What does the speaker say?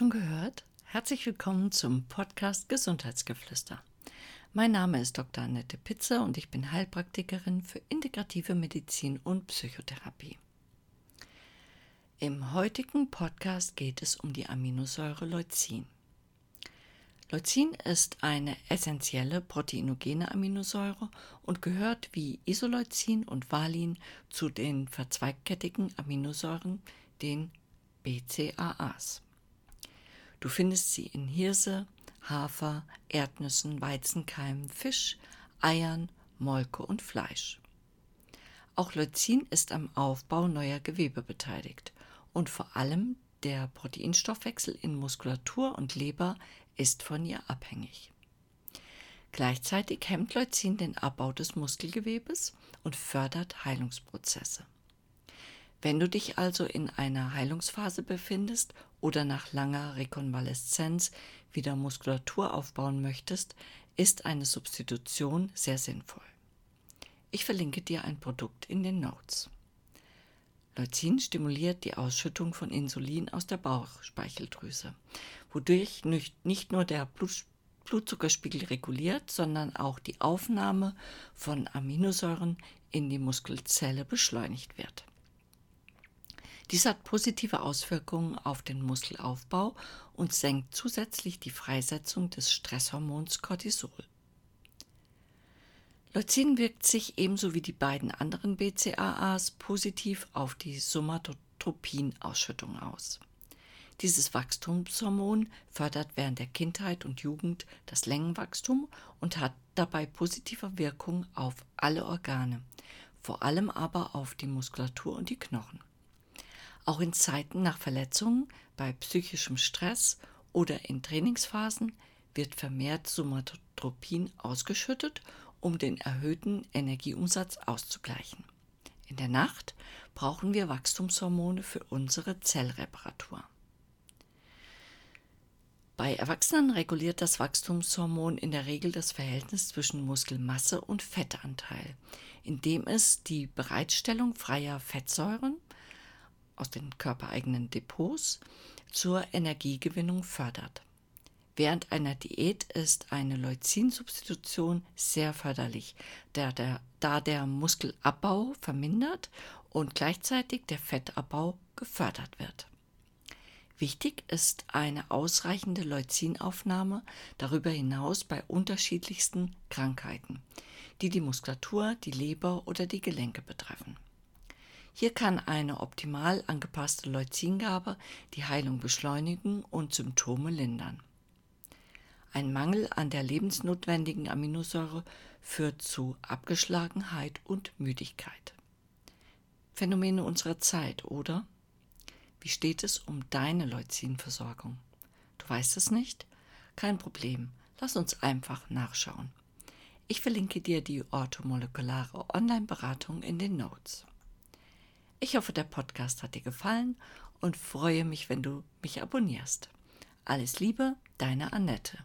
schon gehört? Herzlich willkommen zum Podcast Gesundheitsgeflüster. Mein Name ist Dr. Annette Pitzer und ich bin Heilpraktikerin für integrative Medizin und Psychotherapie. Im heutigen Podcast geht es um die Aminosäure Leucin. Leucin ist eine essentielle proteinogene Aminosäure und gehört wie Isoleucin und Valin zu den verzweigkettigen Aminosäuren, den BCAAs. Du findest sie in Hirse, Hafer, Erdnüssen, Weizenkeimen, Fisch, Eiern, Molke und Fleisch. Auch Leucin ist am Aufbau neuer Gewebe beteiligt und vor allem der Proteinstoffwechsel in Muskulatur und Leber ist von ihr abhängig. Gleichzeitig hemmt Leucin den Abbau des Muskelgewebes und fördert Heilungsprozesse. Wenn du dich also in einer Heilungsphase befindest oder nach langer Rekonvaleszenz wieder Muskulatur aufbauen möchtest, ist eine Substitution sehr sinnvoll. Ich verlinke dir ein Produkt in den Notes. Leucin stimuliert die Ausschüttung von Insulin aus der Bauchspeicheldrüse, wodurch nicht nur der Blutzuckerspiegel reguliert, sondern auch die Aufnahme von Aminosäuren in die Muskelzelle beschleunigt wird. Dies hat positive Auswirkungen auf den Muskelaufbau und senkt zusätzlich die Freisetzung des Stresshormons Cortisol. Leucin wirkt sich ebenso wie die beiden anderen BCAAs positiv auf die Somatotropin-Ausschüttung aus. Dieses Wachstumshormon fördert während der Kindheit und Jugend das Längenwachstum und hat dabei positive Wirkung auf alle Organe, vor allem aber auf die Muskulatur und die Knochen. Auch in Zeiten nach Verletzungen, bei psychischem Stress oder in Trainingsphasen wird vermehrt Somatotropin ausgeschüttet, um den erhöhten Energieumsatz auszugleichen. In der Nacht brauchen wir Wachstumshormone für unsere Zellreparatur. Bei Erwachsenen reguliert das Wachstumshormon in der Regel das Verhältnis zwischen Muskelmasse und Fettanteil, indem es die Bereitstellung freier Fettsäuren aus den körpereigenen Depots zur Energiegewinnung fördert. Während einer Diät ist eine Leucinsubstitution sehr förderlich, da der, da der Muskelabbau vermindert und gleichzeitig der Fettabbau gefördert wird. Wichtig ist eine ausreichende Leucinaufnahme darüber hinaus bei unterschiedlichsten Krankheiten, die die Muskulatur, die Leber oder die Gelenke betreffen. Hier kann eine optimal angepasste Leucingabe die Heilung beschleunigen und Symptome lindern. Ein Mangel an der lebensnotwendigen Aminosäure führt zu Abgeschlagenheit und Müdigkeit. Phänomene unserer Zeit, oder? Wie steht es um deine Leucinversorgung? Du weißt es nicht? Kein Problem, lass uns einfach nachschauen. Ich verlinke dir die orthomolekulare Online-Beratung in den Notes. Ich hoffe, der Podcast hat dir gefallen und freue mich, wenn du mich abonnierst. Alles Liebe, deine Annette.